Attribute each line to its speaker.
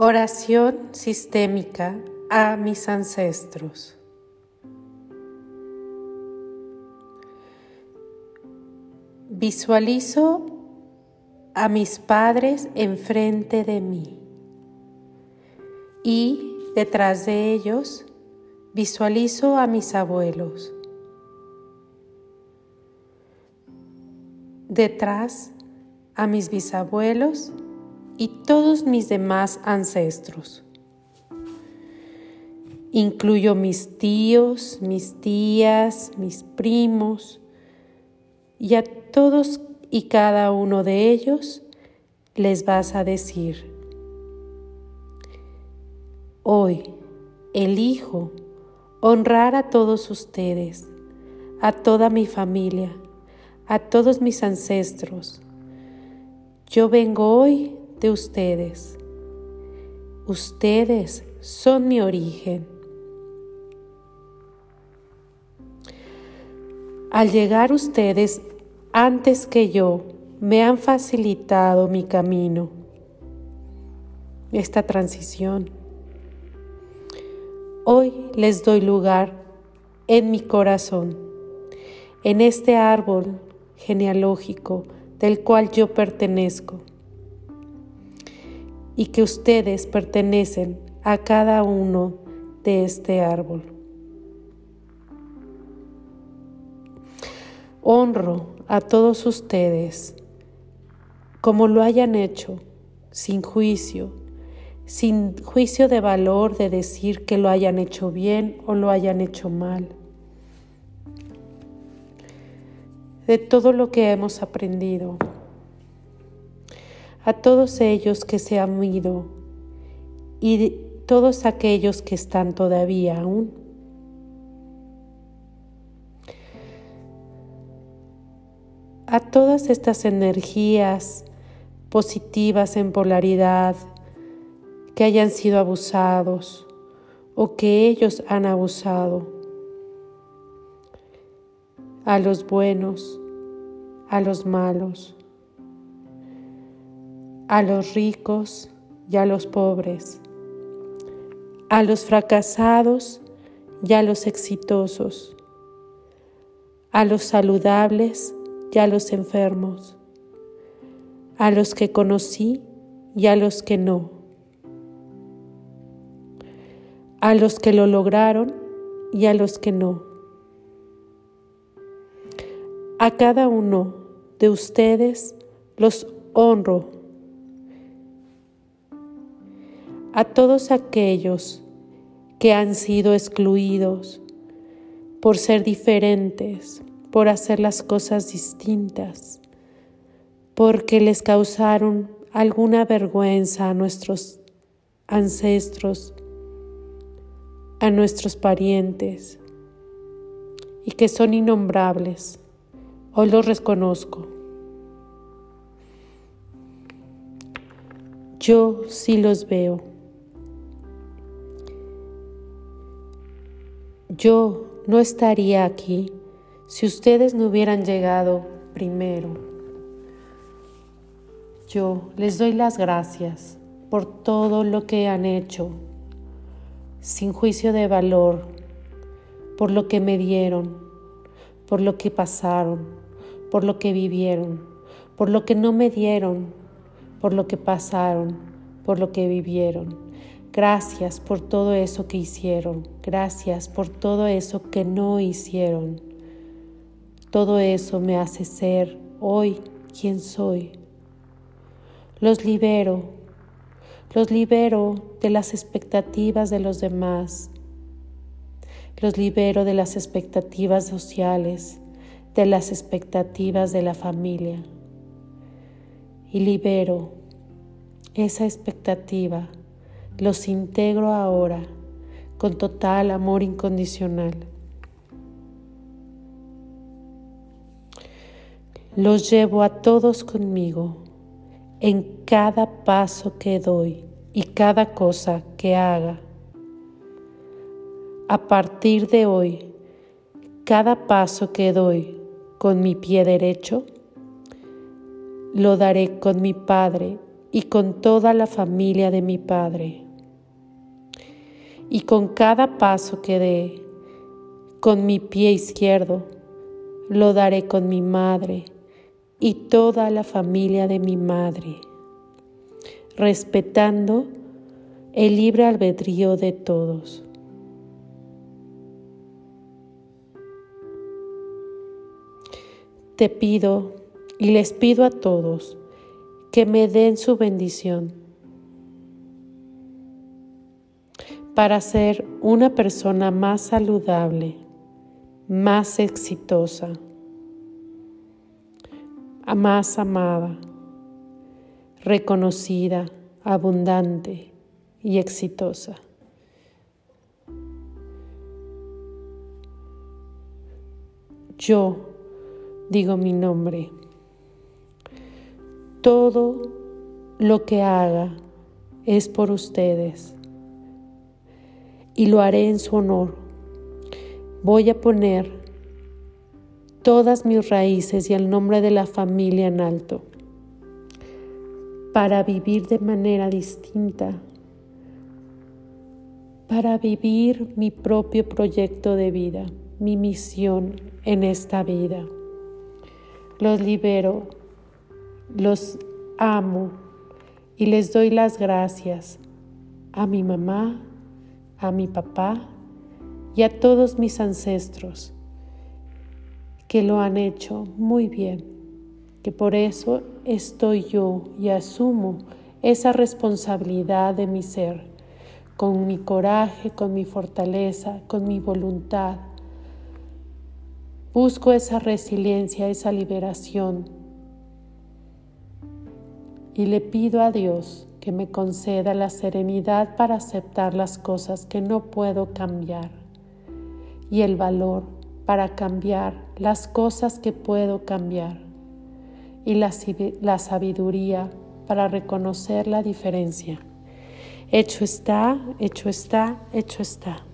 Speaker 1: Oración sistémica a mis ancestros. Visualizo a mis padres enfrente de mí y detrás de ellos visualizo a mis abuelos. Detrás a mis bisabuelos y todos mis demás ancestros. Incluyo mis tíos, mis tías, mis primos y a todos y cada uno de ellos les vas a decir, hoy elijo honrar a todos ustedes, a toda mi familia, a todos mis ancestros. Yo vengo hoy de ustedes. Ustedes son mi origen. Al llegar ustedes antes que yo, me han facilitado mi camino, esta transición. Hoy les doy lugar en mi corazón, en este árbol genealógico del cual yo pertenezco y que ustedes pertenecen a cada uno de este árbol. Honro a todos ustedes como lo hayan hecho, sin juicio, sin juicio de valor de decir que lo hayan hecho bien o lo hayan hecho mal. De todo lo que hemos aprendido, a todos ellos que se han ido y todos aquellos que están todavía aún. A todas estas energías positivas en polaridad que hayan sido abusados o que ellos han abusado. A los buenos, a los malos a los ricos y a los pobres, a los fracasados y a los exitosos, a los saludables y a los enfermos, a los que conocí y a los que no, a los que lo lograron y a los que no. A cada uno de ustedes los honro a todos aquellos que han sido excluidos por ser diferentes, por hacer las cosas distintas, porque les causaron alguna vergüenza a nuestros ancestros, a nuestros parientes, y que son innombrables. Hoy los reconozco. Yo sí los veo. Yo no estaría aquí si ustedes no hubieran llegado primero. Yo les doy las gracias por todo lo que han hecho, sin juicio de valor, por lo que me dieron, por lo que pasaron, por lo que vivieron, por lo que no me dieron, por lo que pasaron, por lo que vivieron Gracias por todo eso que hicieron. Gracias por todo eso que no hicieron. Todo eso me hace ser hoy quien soy. Los libero. Los libero de las expectativas de los demás. Los libero de las expectativas sociales, de las expectativas de la familia. Y libero esa expectativa los integro ahora con total amor incondicional. Los llevo a todos conmigo en cada paso que doy y cada cosa que haga. A partir de hoy, cada paso que doy con mi pie derecho, lo daré con mi Padre y con toda la familia de mi Padre. Y con cada paso que dé con mi pie izquierdo, lo daré con mi madre y toda la familia de mi madre, respetando el libre albedrío de todos. Te pido y les pido a todos que me den su bendición para ser una persona más saludable, más exitosa, más amada, reconocida, abundante y exitosa. Yo digo mi nombre. Todo lo que haga es por ustedes y lo haré en su honor. Voy a poner todas mis raíces y el nombre de la familia en alto para vivir de manera distinta, para vivir mi propio proyecto de vida, mi misión en esta vida. Los libero los amo y les doy las gracias a mi mamá, a mi papá y a todos mis ancestros que lo han hecho muy bien, que por eso estoy yo y asumo esa responsabilidad de mi ser, con mi coraje, con mi fortaleza, con mi voluntad. Busco esa resiliencia, esa liberación y le pido a Dios que me conceda la serenidad para aceptar las cosas que no puedo cambiar y el valor para cambiar las cosas que puedo cambiar y la, la sabiduría para reconocer la diferencia. Hecho está, hecho está, hecho está.